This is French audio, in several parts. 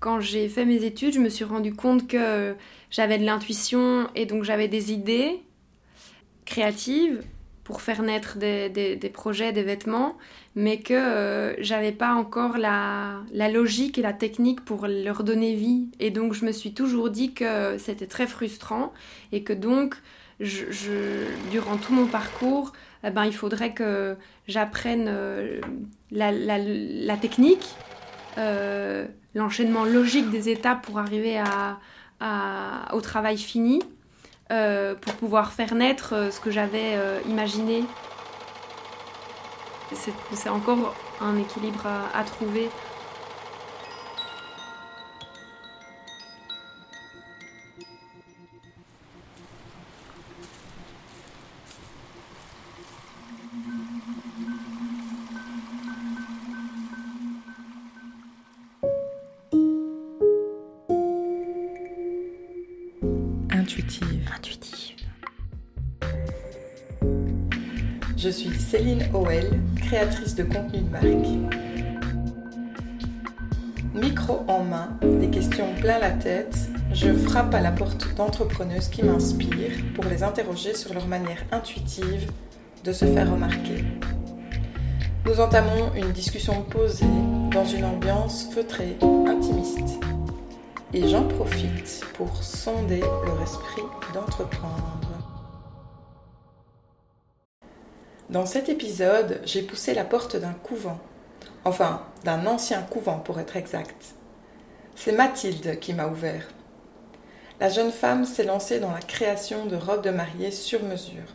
quand j'ai fait mes études, je me suis rendu compte que j'avais de l'intuition et donc j'avais des idées créatives pour faire naître des, projets, des vêtements, mais que euh, j'avais pas encore la, logique et la technique pour leur donner vie. Et donc je me suis toujours dit que c'était très frustrant et que donc durant tout mon parcours, eh ben, il faudrait que j'apprenne euh, la, technique, euh, l'enchaînement logique des étapes pour arriver au travail fini. Euh, pour pouvoir faire naître euh, ce que j'avais imaginé. C'est encore un équilibre à trouver. Je suis Céline Howell, créatrice de contenu de marque. Micro en main, des questions plein la tête, je frappe à la porte d'entrepreneuses qui m'inspirent pour les interroger sur leur manière intuitive de se faire remarquer. Nous entamons une discussion posée dans une ambiance feutrée, intimiste. Et j'en profite pour sonder leur esprit d'entreprendre. Dans cet épisode, j'ai poussé la porte d'un couvent, enfin d'un ancien couvent pour être exact. C'est Mathilde qui m'a ouvert. La jeune femme s'est lancée dans la création de robes de mariée sur mesure.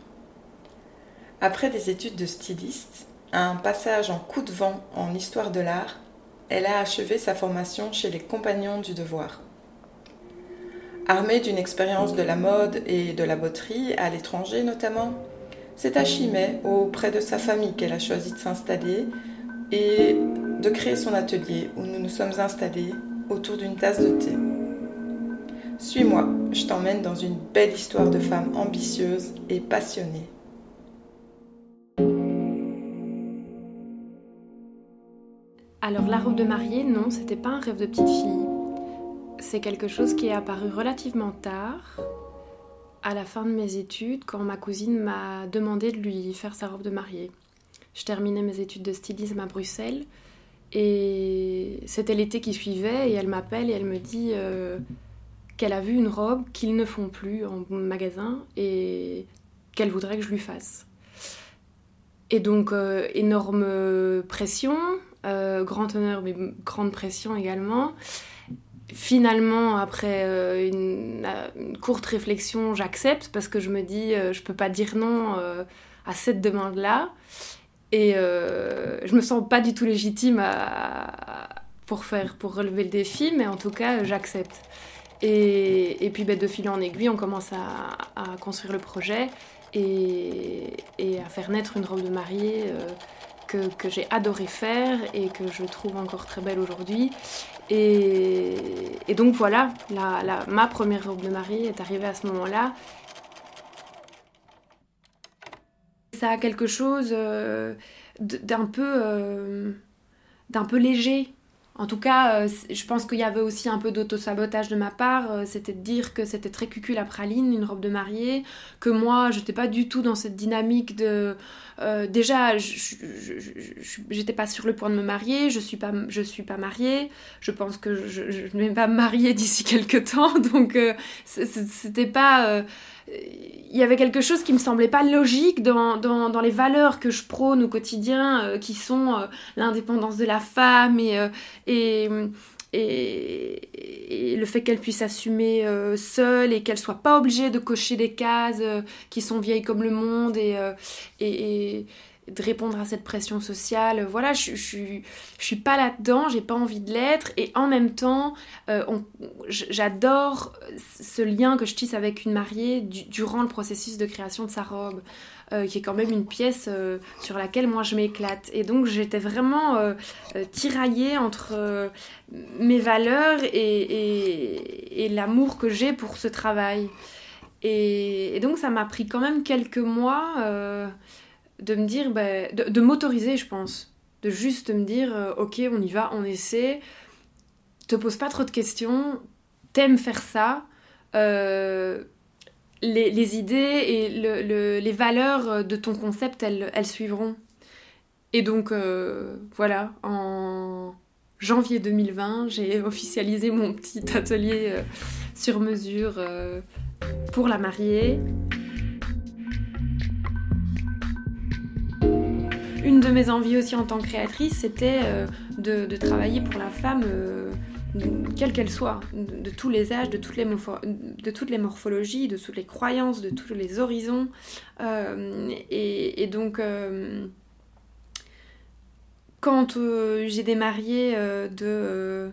Après des études de styliste, un passage en coup de vent en histoire de l'art, elle a achevé sa formation chez les Compagnons du Devoir. Armée d'une expérience de la mode et de la botterie, à l'étranger notamment, c'est à Chimay, auprès de sa famille, qu'elle a choisi de s'installer et de créer son atelier où nous nous sommes installés autour d'une tasse de thé. Suis-moi, je t'emmène dans une belle histoire de femme ambitieuse et passionnée. Alors la robe de mariée, non, c'était pas un rêve de petite fille. C'est quelque chose qui est apparu relativement tard, à la fin de mes études quand ma cousine m'a demandé de lui faire sa robe de mariée. Je terminais mes études de stylisme à Bruxelles et c'était l'été qui suivait et elle m'appelle et elle me dit euh, qu'elle a vu une robe qu'ils ne font plus en magasin et qu'elle voudrait que je lui fasse. Et donc euh, énorme pression, euh, grand honneur mais grande pression également finalement, après euh, une, courte réflexion, j'accepte parce que je me dis, euh, je peux pas dire non euh, à cette demande-là. Et je me sens pas du tout légitime pour, faire, pour relever le défi, mais en tout cas, j'accepte. Et, puis, ben, de fil en aiguille, on commence à, construire le projet et, et, à faire naître une robe de mariée que, j'ai adoré faire et que je trouve encore très belle aujourd'hui. Et, donc voilà, ma première robe de mariée est arrivée à ce moment-là. Ça a quelque chose euh, d'un peu, euh, d'un peu léger en tout cas, euh, je pense qu'il y avait aussi un peu d'auto-sabotage de ma part. Euh, c'était de dire que c'était très cucul la praline, une robe de mariée. Que moi, je n'étais pas du tout dans cette dynamique de. Euh, déjà, j'étais pas sur le point de me marier. Je suis pas, je suis pas mariée. Je pense que je, ne vais pas me marier d'ici quelques temps. Donc, c'était pas il y avait quelque chose qui me semblait pas logique dans, dans, les valeurs que je prône au quotidien, euh, qui sont euh, l'indépendance de la femme et, euh, et, et, le fait qu'elle puisse assumer seule et qu'elle soit pas obligée de cocher des cases qui sont vieilles comme le monde et, et de répondre à cette pression sociale. Voilà, je, je, je suis pas là-dedans, j'ai pas envie de l'être, et en même temps, euh, j'adore ce lien que je tisse avec une mariée durant le processus de création de sa robe, euh, qui est quand même une pièce euh, sur laquelle moi je m'éclate. Et donc j'étais vraiment tiraillée entre mes valeurs et, l'amour que j'ai pour ce travail. Et donc ça m'a pris quand même quelques mois de me dire, bah, de, m'autoriser, je pense. De juste me dire, euh, ok, on y va, on essaie. te pose pas trop de questions, t'aimes faire ça, les, idées et les valeurs de ton concept, elles, elles suivront. Et donc, voilà, en janvier 2020, j'ai officialisé mon petit atelier euh, sur mesure euh, pour la mariée. Une de mes envies aussi en tant que créatrice, c'était euh, de, travailler pour la femme, quelle qu'elle soit, de, tous les âges, de toutes les, de toutes les morphologies, de toutes les croyances, de tous les horizons. et, donc quand euh, j'ai des mariés euh, de, euh,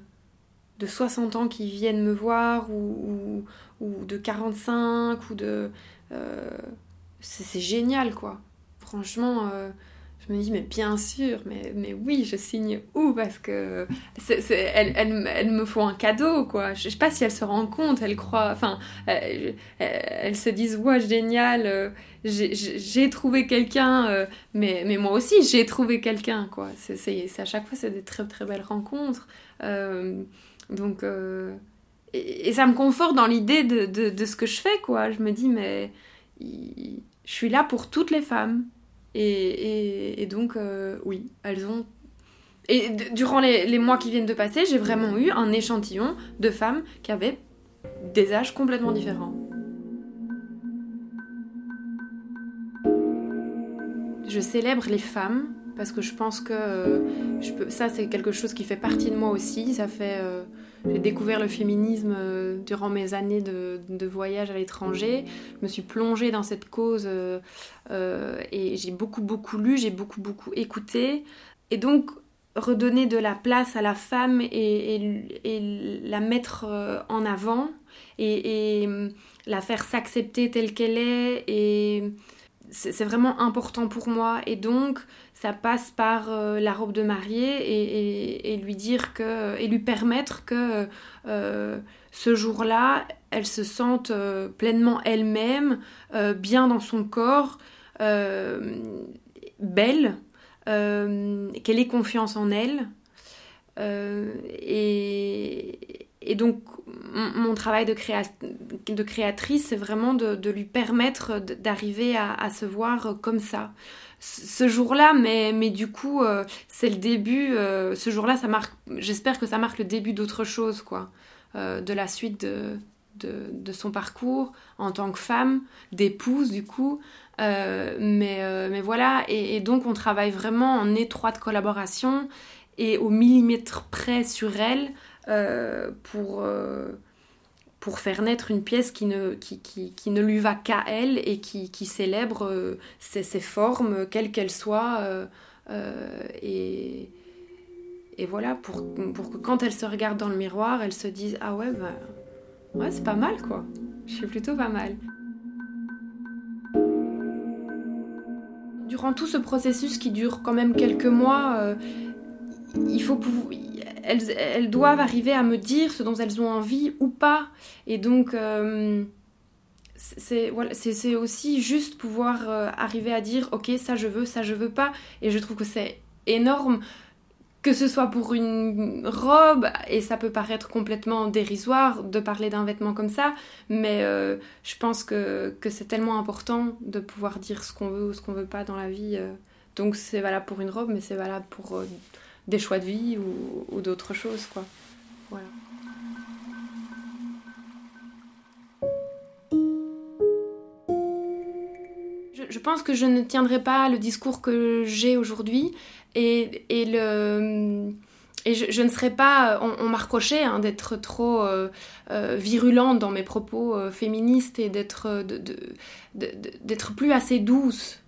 de 60 ans qui viennent me voir ou, ou, de 45 ou de... c'est génial quoi. Franchement, je me dis, mais bien sûr, mais, mais oui, je signe où? Parce que elles, elles, me font un cadeau, quoi. Je, sais pas si elles se rendent compte, elles croient, enfin, elles, se disent, ouais, génial, euh, j'ai trouvé quelqu'un, euh, mais, mais moi aussi, j'ai trouvé quelqu'un, quoi. C'est à chaque fois, c'est des très très belles rencontres. Euh, donc, et, ça me conforte dans l'idée de, de, ce que je fais, quoi. Je me dis, mais je suis là pour toutes les femmes. Et, donc, euh, oui, elles ont... Et durant les, mois qui viennent de passer, j'ai vraiment eu un échantillon de femmes qui avaient des âges complètement différents. Je célèbre les femmes parce que je pense que peux, ça c'est quelque chose qui fait partie de moi aussi. Ça fait euh, j'ai découvert le féminisme euh, durant mes années de, voyage à l'étranger. Je me suis plongée dans cette cause euh, euh, et j'ai beaucoup beaucoup lu, j'ai beaucoup beaucoup écouté. Et donc redonner de la place à la femme et, la mettre en avant et, et la faire s'accepter telle qu'elle est c'est vraiment important pour moi et donc ça passe par euh, la robe de mariée et, lui dire que et lui permettre que euh, ce jour-là elle se sente euh, pleinement elle-même bien dans son corps belle qu'elle ait confiance en elle et, donc mon travail de, de créatrice c'est vraiment de, lui permettre d'arriver à, se voir comme ça ce jour-là, mais, mais du coup, euh, c'est le début. Euh, ce jour-là, ça marque. J'espère que ça marque le début d'autre chose, quoi. Euh, de la suite de, de, son parcours en tant que femme, d'épouse, du coup. mais, mais voilà, et, et, donc on travaille vraiment en étroite collaboration et au millimètre près sur elle pour pour faire naître une pièce qui ne, qui, qui, qui ne lui va qu'à elle et qui, qui célèbre euh, ses, ses, formes, quelles qu'elles soient. Euh, euh, et, et voilà, pour, pour que quand elle se regarde dans le miroir, elle se dise Ah ouais, bah, ouais, c'est pas mal quoi. Je suis plutôt pas mal. Durant tout ce processus qui dure quand même quelques mois, il faut elles, doivent arriver à me dire ce dont elles ont envie ou pas. Et donc, euh, c'est voilà, aussi juste pouvoir euh, arriver à dire ok, ça je veux, ça je veux pas. Et je trouve que c'est énorme que ce soit pour une robe, et ça peut paraître complètement dérisoire de parler d'un vêtement comme ça, mais euh, je pense que, que c'est tellement important de pouvoir dire ce qu'on veut ou ce qu'on veut pas dans la vie. donc c'est valable pour une robe, mais c'est valable pour des choix de vie ou, d'autres choses, quoi. Je, pense que je ne tiendrai pas le discours que j'ai aujourd'hui et, et, le... Et je, ne serai pas, on, m'a reproché hein, d'être trop euh, euh, virulente dans mes propos euh, féministes et d'être d'être plus assez douce.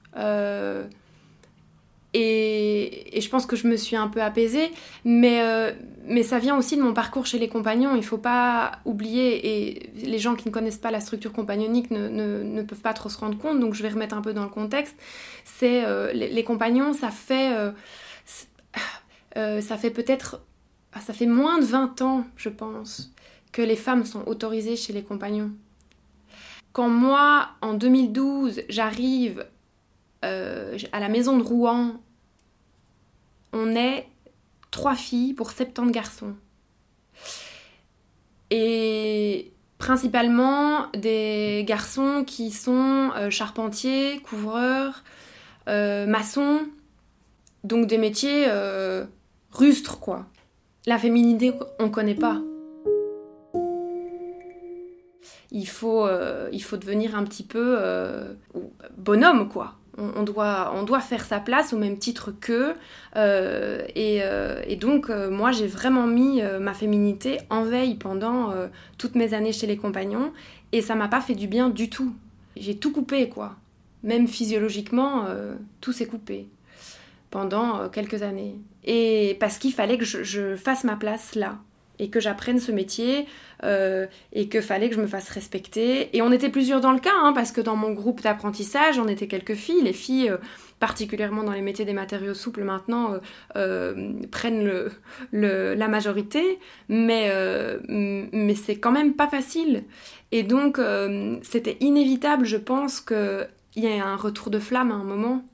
Et, je pense que je me suis un peu apaisée, mais, euh, mais ça vient aussi de mon parcours chez les compagnons. Il faut pas oublier, et les gens qui ne connaissent pas la structure compagnonique ne, ne, peuvent pas trop se rendre compte, donc je vais remettre un peu dans le contexte. C'est euh, les, compagnons, ça fait, euh, ça fait peut-être, ah, ça fait moins de 20 ans, je pense, que les femmes sont autorisées chez les compagnons. Quand moi, en 2012, j'arrive à la maison de Rouen on est trois filles pour 70 garçons. principalement des garçons qui sont euh, charpentiers, couvreurs, euh, maçons, donc des métiers euh, rustres quoi. La féminité, on connaît pas. Il faut, il faut devenir un petit peu bonhomme quoi on, doit, on doit faire sa place au même titre qu'eux. Euh, euh, et, donc, euh, moi, j'ai vraiment mis ma féminité en veille pendant toutes mes années chez les compagnons. Et ça m'a pas fait du bien du tout. J'ai tout coupé, quoi. Même physiologiquement, tout s'est coupé pendant quelques années. Et parce qu'il fallait que je fasse ma place là et que j'apprenne ce métier euh, et que fallait que je me fasse respecter. Et on était plusieurs dans le cas, hein, parce que dans mon groupe d'apprentissage, on était quelques filles. Les filles, euh, particulièrement dans les métiers des matériaux souples maintenant, euh, prennent le, la majorité, mais, mais c'est quand même pas facile. Et donc, c'était inévitable, je pense, qu'il y ait un retour de flamme à un moment.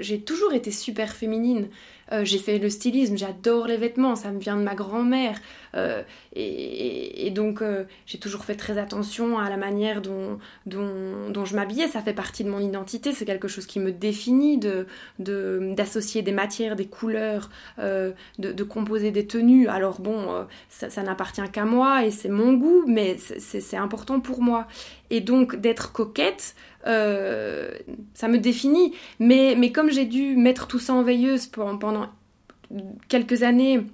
J'ai toujours été super féminine. Euh, j'ai fait le stylisme, j'adore les vêtements, ça me vient de ma grand-mère. Euh, et, donc, euh, j'ai toujours fait très attention à la manière dont, je m'habillais. Ça fait partie de mon identité, c'est quelque chose qui me définit, d'associer de, des matières, des couleurs, de, composer des tenues. Alors bon, ça n'appartient qu'à moi et c'est mon goût, mais c'est important pour moi. Et donc, d'être coquette, ça me définit. Mais, comme j'ai dû mettre tout ça en veilleuse pendant quelques années,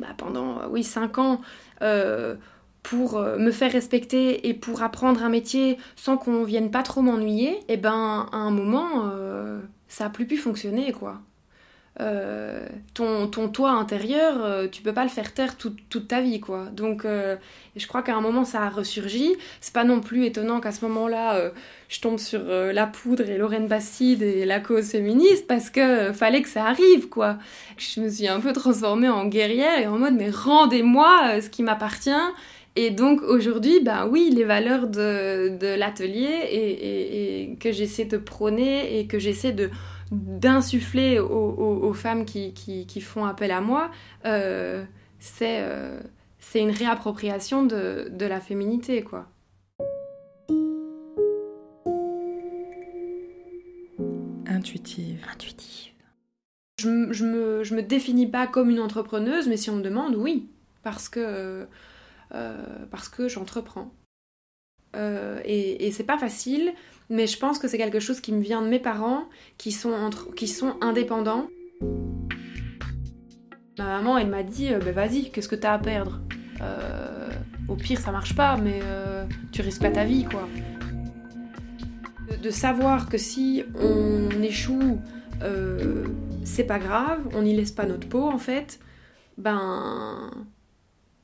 bah, pendant euh, oui cinq ans, euh, pour euh, me faire respecter et pour apprendre un métier sans qu'on vienne pas trop m'ennuyer, et eh ben à un moment ça a plus pu fonctionner quoi. Euh, ton, ton toit intérieur, euh, tu peux pas le faire taire toute ta vie, quoi. Donc, euh, je crois qu'à un moment, ça a ressurgi. C'est pas non plus étonnant qu'à ce moment-là, je tombe sur la poudre et Lorraine Bastide et la cause féministe parce que fallait que ça arrive, quoi. Je me suis un peu transformée en guerrière et en mode, mais rendez-moi ce qui m'appartient. Et donc aujourd'hui, ben oui, les valeurs de, de l'atelier et, et que j'essaie de prôner et que j'essaie de d'insuffler aux, femmes qui, font appel à moi, euh, euh, c'est une réappropriation de, la féminité, quoi. Intuitive. Intuitive. Je, je, me, je me définis pas comme une entrepreneuse, mais si on me demande, oui, parce que, euh, parce que j'entreprends. Et, et c'est pas facile, mais je pense que c'est quelque chose qui me vient de mes parents, qui sont, entre, qui sont indépendants. Ma maman, elle m'a dit, euh, bah, vas-y, qu'est-ce que t'as à perdre? Euh, Au pire, ça marche pas, mais euh, tu risques pas ta vie, quoi. De, savoir que si on échoue, c'est pas grave, on n'y laisse pas notre peau, en fait, ben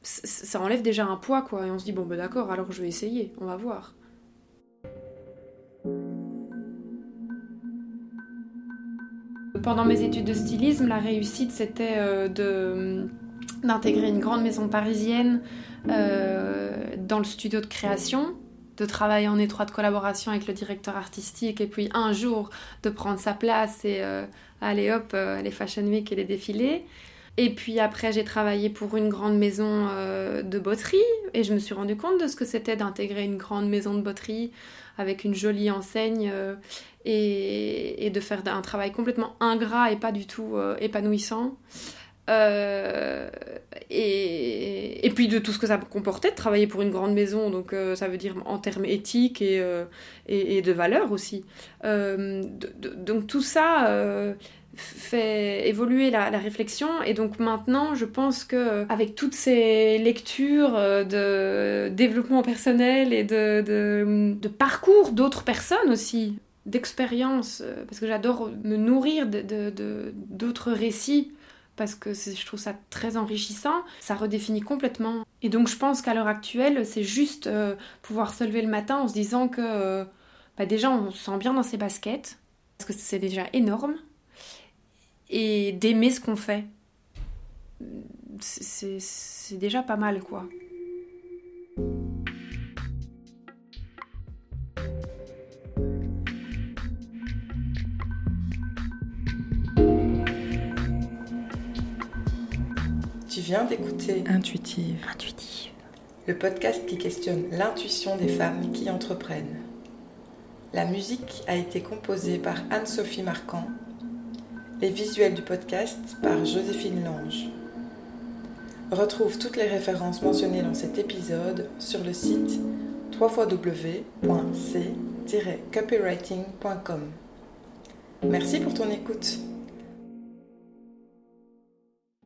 ça enlève déjà un poids quoi et on se dit bon ben d'accord alors je vais essayer on va voir Pendant mes études de stylisme, la réussite c'était euh, de d'intégrer une grande maison parisienne euh, dans le studio de création, de travailler en étroite collaboration avec le directeur artistique et puis un jour de prendre sa place et euh, aller hop, les Fashion Week et les défilés. Et puis après, j'ai travaillé pour une grande maison de botterie et je me suis rendu compte de ce que c'était d'intégrer une grande maison de botterie avec une jolie enseigne et, de faire un travail complètement ingrat et pas du tout euh, épanouissant. Euh, et, puis de tout ce que ça comportait de travailler pour une grande maison, donc euh, ça veut dire en termes éthiques et, et, de valeurs aussi. donc tout ça fait évoluer la, réflexion et donc maintenant je pense que avec toutes ces lectures de développement personnel et de, parcours d'autres personnes aussi d'expérience, euh, parce que j'adore me nourrir d'autres récits, parce que je trouve ça très enrichissant, ça redéfinit complètement. Et donc je pense qu'à l'heure actuelle, c'est juste euh, pouvoir se lever le matin en se disant que euh, bah, déjà on se sent bien dans ses baskets, parce que c'est déjà énorme, et d'aimer ce qu'on fait. C'est déjà pas mal, quoi. Tu viens d'écouter Intuitive. Intuitive. le podcast qui questionne l'intuition des femmes qui entreprennent. La musique a été composée par Anne-Sophie Marquand, les visuels du podcast par Joséphine Lange. Retrouve toutes les références mentionnées dans cet épisode sur le site www.c-copywriting.com. Merci pour ton écoute.